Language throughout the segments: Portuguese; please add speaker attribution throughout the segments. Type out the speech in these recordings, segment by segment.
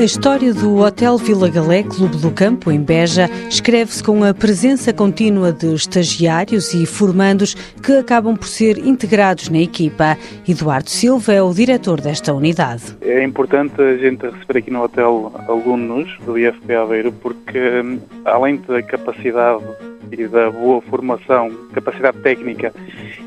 Speaker 1: A história do Hotel Vila Galé Clube do Campo, em Beja, escreve-se com a presença contínua de estagiários e formandos que acabam por ser integrados na equipa. Eduardo Silva é o diretor desta unidade.
Speaker 2: É importante a gente receber aqui no hotel alunos do IFP Aveiro porque, além da capacidade e da boa formação, capacidade técnica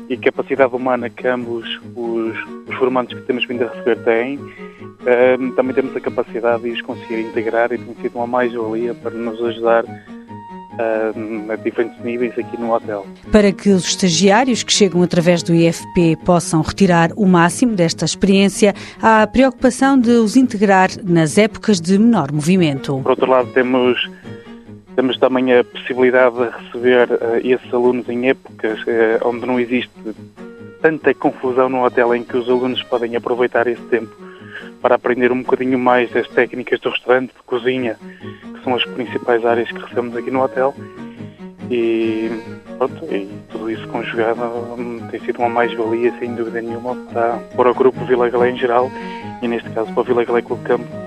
Speaker 2: e capacidade humana que ambos os, os formandos que temos vindo a receber têm, uh, também temos a capacidade de os conseguir integrar e tem sido uma mais-valia para nos ajudar Uh, a diferentes níveis aqui no hotel.
Speaker 1: Para que os estagiários que chegam através do IFP possam retirar o máximo desta experiência, há a preocupação de os integrar nas épocas de menor movimento.
Speaker 2: Por outro lado, temos temos também a possibilidade de receber uh, esses alunos em épocas uh, onde não existe tanta confusão no hotel em que os alunos podem aproveitar esse tempo para aprender um bocadinho mais das técnicas do restaurante, de cozinha, que são as principais áreas que recebemos aqui no hotel. E, pronto, e tudo isso conjugado hum, tem sido uma mais-valia, sem dúvida nenhuma, para, para o grupo Vila Galé em geral e, neste caso, para o Vila Galé Clube Campo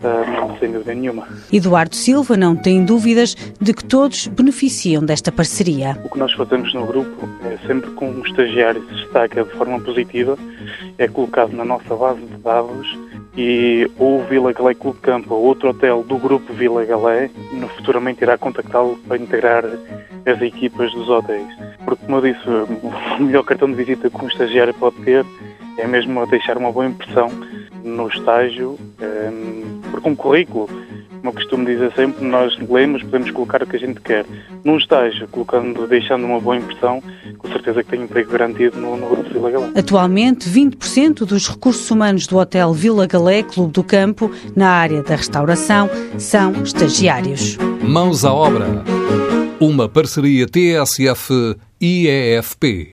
Speaker 2: Uh, sem dúvida nenhuma.
Speaker 1: Eduardo Silva não tem dúvidas de que todos beneficiam desta parceria.
Speaker 2: O que nós fazemos no grupo é sempre que um estagiário se destaca de forma positiva, é colocado na nossa base de dados e ou o Vila Galé Clube Campo ou outro hotel do grupo Vila Galé no futuramente irá contactá-lo para integrar as equipas dos hotéis. Porque, como eu disse, o melhor cartão de visita que um estagiário pode ter é mesmo deixar uma boa impressão no estágio, um, porque um currículo, como eu costumo dizer sempre, nós lemos, podemos colocar o que a gente quer. Num estágio, colocando, deixando uma boa impressão, com certeza que tem emprego garantido no, no Grupo Vila Galé.
Speaker 1: Atualmente, 20% dos recursos humanos do Hotel Vila Galé Clube do Campo, na área da restauração, são estagiários.
Speaker 3: Mãos à obra. Uma parceria TSF-IEFP.